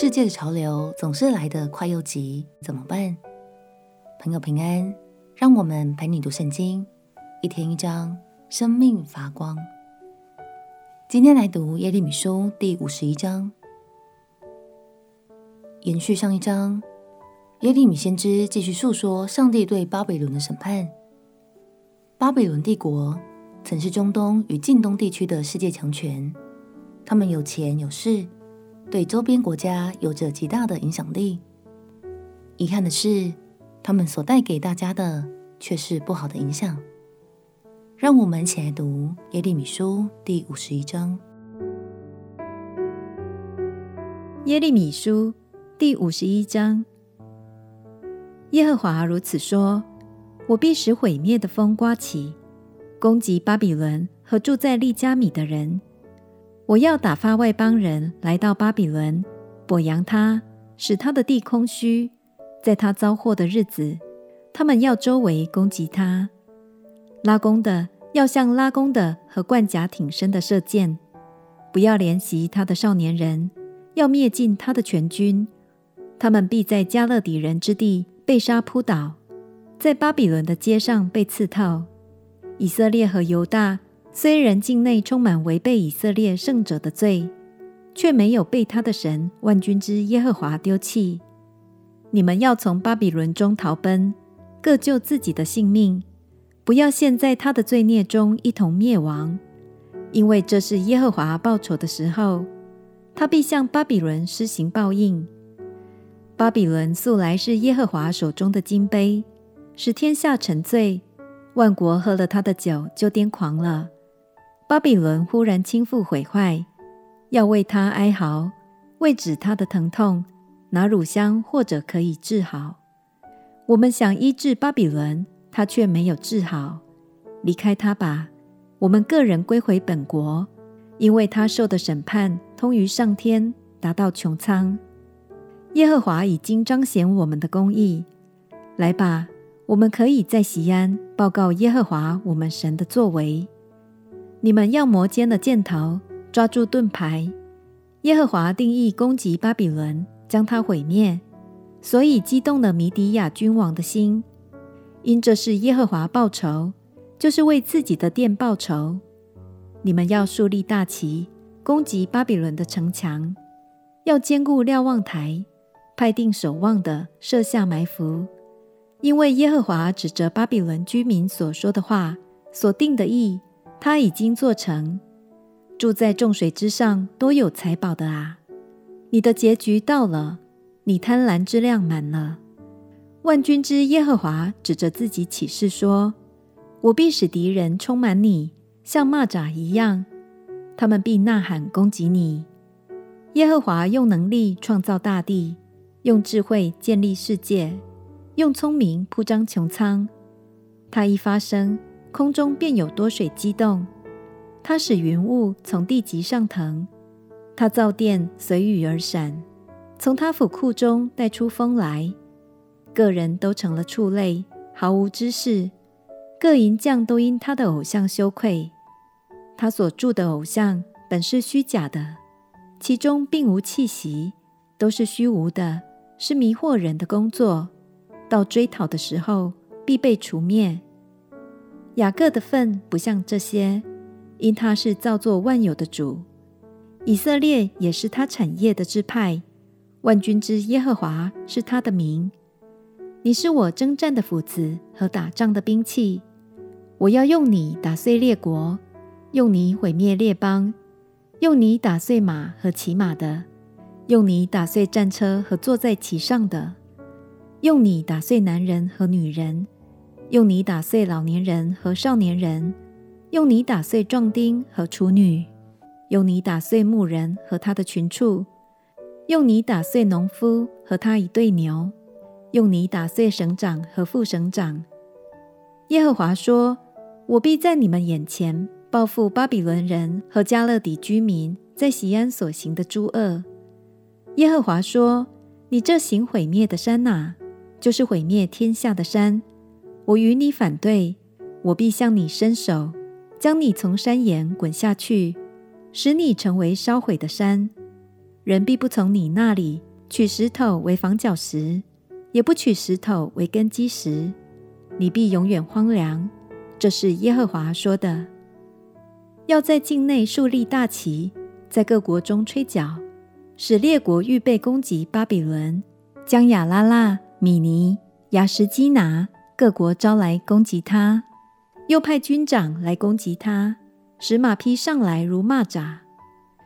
世界的潮流总是来得快又急，怎么办？朋友平安，让我们陪你读圣经，一天一章，生命发光。今天来读耶利米书第五十一章，延续上一章，耶利米先知继续述说上帝对巴比伦的审判。巴比伦帝国曾是中东与近东地区的世界强权，他们有钱有势，对周边国家有着极大的影响力。遗憾的是，他们所带给大家的却是不好的影响。让我们一起来读耶利米书第五十一章。耶利米书第五十一章，耶和华如此说。我必使毁灭的风刮起，攻击巴比伦和住在利迦米的人。我要打发外邦人来到巴比伦，剥扬他，使他的地空虚。在他遭祸的日子，他们要周围攻击他。拉弓的要向拉弓的和冠甲挺身的射箭，不要怜惜他的少年人，要灭尽他的全军。他们必在迦勒底人之地被杀扑倒。在巴比伦的街上被刺透。以色列和犹大虽然境内充满违背以色列圣者的罪，却没有被他的神万军之耶和华丢弃。你们要从巴比伦中逃奔，各救自己的性命，不要陷在他的罪孽中一同灭亡，因为这是耶和华报仇的时候，他必向巴比伦施行报应。巴比伦素来是耶和华手中的金杯。使天下沉醉，万国喝了他的酒就癫狂了。巴比伦忽然倾覆毁坏，要为他哀嚎，为止他的疼痛，拿乳香或者可以治好。我们想医治巴比伦，他却没有治好。离开他吧，我们个人归回本国，因为他受的审判通于上天，达到穹苍。耶和华已经彰显我们的公义，来吧。我们可以在西安报告耶和华我们神的作为。你们要磨尖的箭头，抓住盾牌。耶和华定义攻击巴比伦，将它毁灭，所以激动了米底亚君王的心。因这是耶和华报仇，就是为自己的殿报仇。你们要竖立大旗，攻击巴比伦的城墙，要坚固瞭望台，派定守望的设下埋伏。因为耶和华指着巴比伦居民所说的话，所定的意，他已经做成。住在众水之上、多有财宝的啊，你的结局到了，你贪婪之量满了。万军之耶和华指着自己起誓说：“我必使敌人充满你，像蚂蚱一样，他们必呐喊攻击你。”耶和华用能力创造大地，用智慧建立世界。用聪明铺张穹苍，他一发声，空中便有多水激动。他使云雾从地极上腾，他造电随雨而闪，从他府库中带出风来。各人都成了畜类，毫无知识。各银匠都因他的偶像羞愧。他所铸的偶像本是虚假的，其中并无气息，都是虚无的，是迷惑人的工作。到追讨的时候，必被除灭。雅各的份不像这些，因他是造作万有的主。以色列也是他产业的支派。万军之耶和华是他的名。你是我征战的斧子和打仗的兵器。我要用你打碎列国，用你毁灭列邦，用你打碎马和骑马的，用你打碎战车和坐在其上的。用你打碎男人和女人，用你打碎老年人和少年人，用你打碎壮丁和处女，用你打碎牧人和他的群畜，用你打碎农夫和他一对牛，用你打碎省长和副省长。耶和华说：“我必在你们眼前报复巴比伦人和加勒底居民在锡安所行的诸恶。”耶和华说：“你这行毁灭的山哪！”就是毁灭天下的山，我与你反对，我必向你伸手，将你从山岩滚下去，使你成为烧毁的山。人必不从你那里取石头为房角石，也不取石头为根基石，你必永远荒凉。这是耶和华说的。要在境内树立大旗，在各国中吹角，使列国预备攻击巴比伦，将亚拉腊、米尼、亚什基拿各国招来攻击他，又派军长来攻击他，使马匹上来如蚂蚱，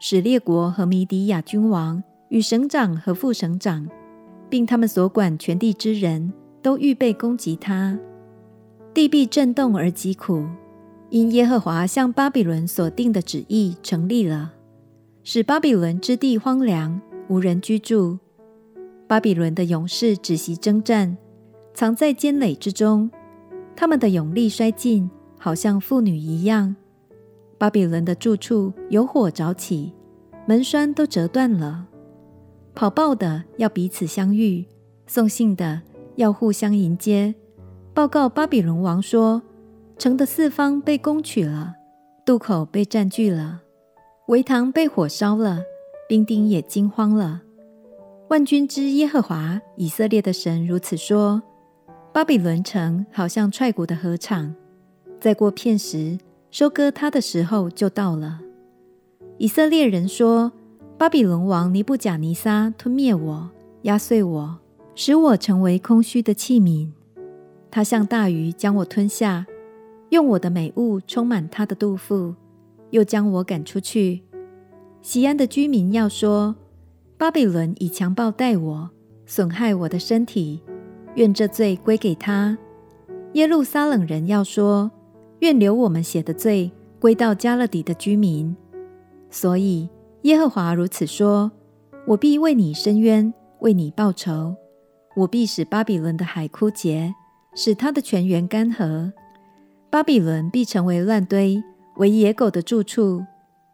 使列国和米底亚君王与省长和副省长，并他们所管全地之人都预备攻击他，地必震动而疾苦。因耶和华向巴比伦所定的旨意成立了，使巴比伦之地荒凉，无人居住。巴比伦的勇士止息征战，藏在尖垒之中。他们的勇力衰尽，好像妇女一样。巴比伦的住处有火着起，门闩都折断了。跑报的要彼此相遇，送信的要互相迎接，报告巴比伦王说。城的四方被攻取了，渡口被占据了，围塘被火烧了，兵丁也惊慌了。万军之耶和华以色列的神如此说：巴比伦城好像踹鼓的禾场，再过片时，收割它的时候就到了。以色列人说：巴比伦王尼布甲尼撒吞灭我，压碎我，使我成为空虚的器皿。他像大鱼将我吞下。用我的美物充满他的肚腹，又将我赶出去。西安的居民要说：巴比伦以强暴待我，损害我的身体，愿这罪归给他。耶路撒冷人要说：愿流我们血的罪归到迦勒底的居民。所以耶和华如此说：我必为你伸冤，为你报仇。我必使巴比伦的海枯竭，使他的泉源干涸。巴比伦必成为乱堆，为野狗的住处，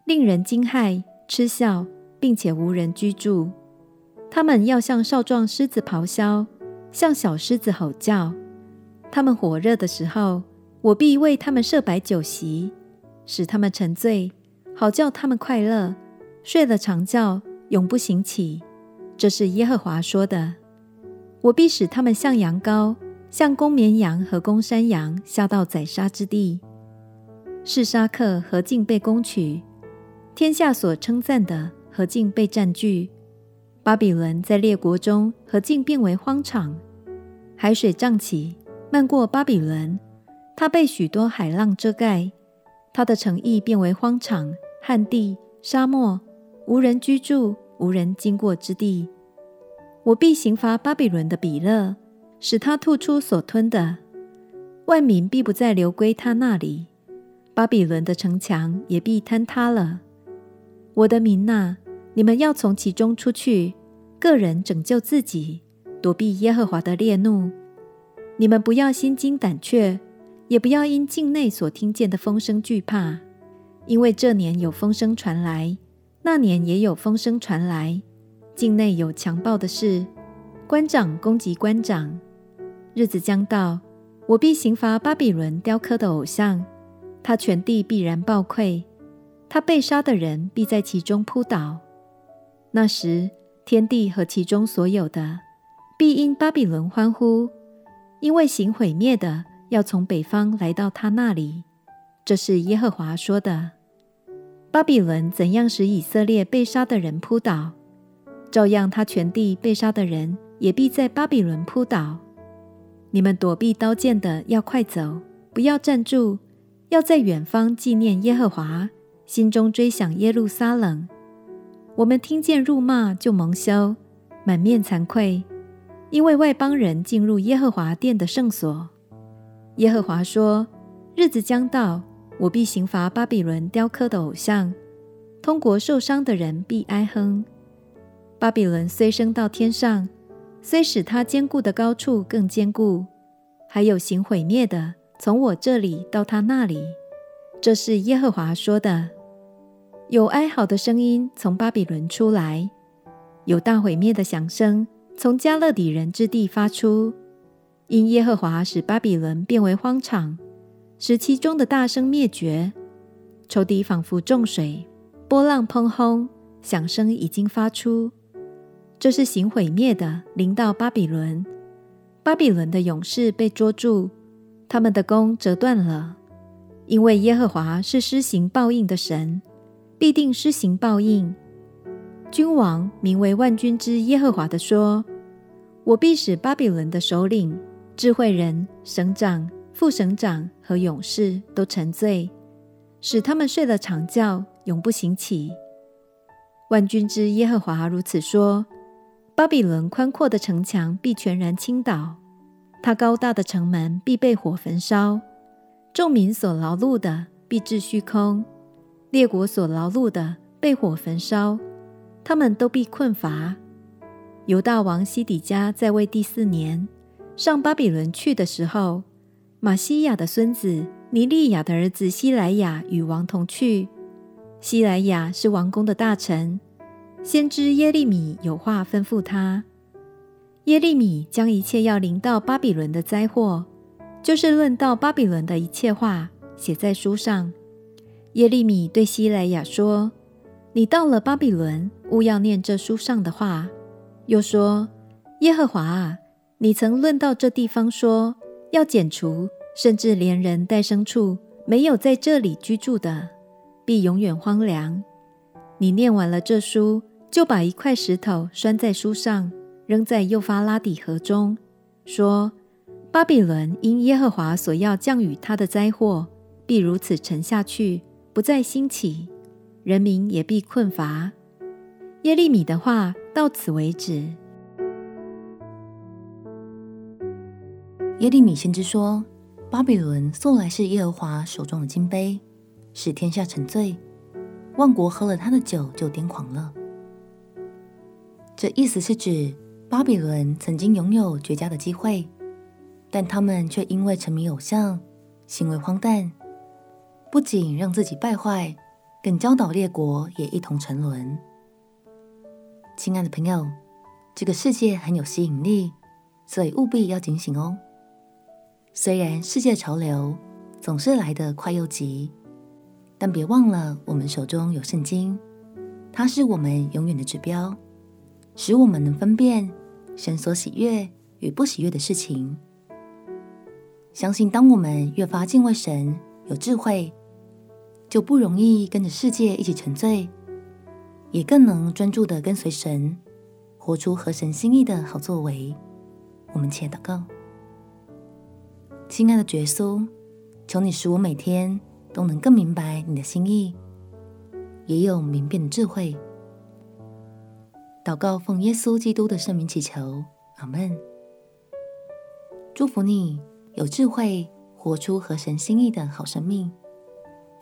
令人惊骇、嗤笑，并且无人居住。他们要像少壮狮子咆哮，像小狮子吼叫。他们火热的时候，我必为他们设摆酒席，使他们沉醉，好叫他们快乐。睡了长觉，永不醒起。这是耶和华说的。我必使他们像羊羔。像公绵羊和公山羊下到宰杀之地，示沙克何竟被攻取，天下所称赞的何竟被占据。巴比伦在列国中何竟变为荒场，海水涨起，漫过巴比伦，它被许多海浪遮盖，它的城邑变为荒场、旱地、沙漠，无人居住，无人经过之地。我必刑罚巴比伦的比勒。使他吐出所吞的，万民必不再流归他那里，巴比伦的城墙也必坍塌了。我的民哪，你们要从其中出去，个人拯救自己，躲避耶和华的烈怒。你们不要心惊胆怯，也不要因境内所听见的风声惧怕，因为这年有风声传来，那年也有风声传来，境内有强暴的事，官长攻击官长。日子将到，我必刑罚巴比伦雕刻的偶像，他全地必然暴溃，他被杀的人必在其中扑倒。那时，天地和其中所有的必因巴比伦欢呼，因为行毁灭的要从北方来到他那里。这是耶和华说的。巴比伦怎样使以色列被杀的人扑倒，照样他全地被杀的人也必在巴比伦扑倒。你们躲避刀剑的要快走，不要站住，要在远方纪念耶和华，心中追想耶路撒冷。我们听见辱骂就蒙羞，满面惭愧，因为外邦人进入耶和华殿的圣所。耶和华说：日子将到，我必刑罚巴比伦雕刻的偶像，通国受伤的人必哀哼。巴比伦虽升到天上。虽使他坚固的高处更坚固，还有行毁灭的从我这里到他那里。这是耶和华说的。有哀嚎的声音从巴比伦出来，有大毁灭的响声从迦勒底人之地发出。因耶和华使巴比伦变为荒场，使其中的大声灭绝。仇敌仿佛众水，波浪砰轰，响声已经发出。这是行毁灭的，临到巴比伦。巴比伦的勇士被捉住，他们的弓折断了。因为耶和华是施行报应的神，必定施行报应。君王名为万军之耶和华的说：“我必使巴比伦的首领、智慧人、省长、副省长和勇士都沉醉，使他们睡了长觉，永不醒起。”万军之耶和华如此说：“巴比伦宽阔的城墙必全然倾倒，它高大的城门必被火焚烧。”众民所劳碌的必致虚空，列国所劳碌的被火焚烧，他们都必困乏。犹大王西底家在位第四年，上巴比伦去的时候，玛西亚的孙子尼利亚的儿子西莱亚与王同去。西莱亚是王宫的大臣，先知耶利米有话吩咐他。耶利米将一切要临到巴比伦的灾祸。就是论到巴比伦的一切话，写在书上。耶利米对西莱亚说：“你到了巴比伦，务要念这书上的话。”又说：“耶和华啊，你曾论到这地方说，要剪除，甚至连人带牲畜没有在这里居住的，必永远荒凉。你念完了这书，就把一块石头拴在书上，扔在幼发拉底河中，说。”巴比伦因耶和华所要降雨他的灾祸，必如此沉下去，不再兴起，人民也必困乏。耶利米的话到此为止。耶利米先知说：“巴比伦素来是耶和华手中的金杯，使天下沉醉，万国喝了他的酒就癫狂了。”这意思是指巴比伦曾经拥有绝佳的机会。但他们却因为沉迷偶像，行为荒诞，不仅让自己败坏，更教导列国也一同沉沦。亲爱的朋友，这个世界很有吸引力，所以务必要警醒哦。虽然世界潮流总是来得快又急，但别忘了我们手中有圣经，它是我们永远的指标，使我们能分辨神所喜悦与不喜悦的事情。相信，当我们越发敬畏神、有智慧，就不容易跟着世界一起沉醉，也更能专注地跟随神，活出合神心意的好作为。我们且祷告：亲爱的耶稣，求你使我每天都能更明白你的心意，也有明辨的智慧。祷告奉耶稣基督的圣名祈求，阿门。祝福你。有智慧，活出合神心意的好生命。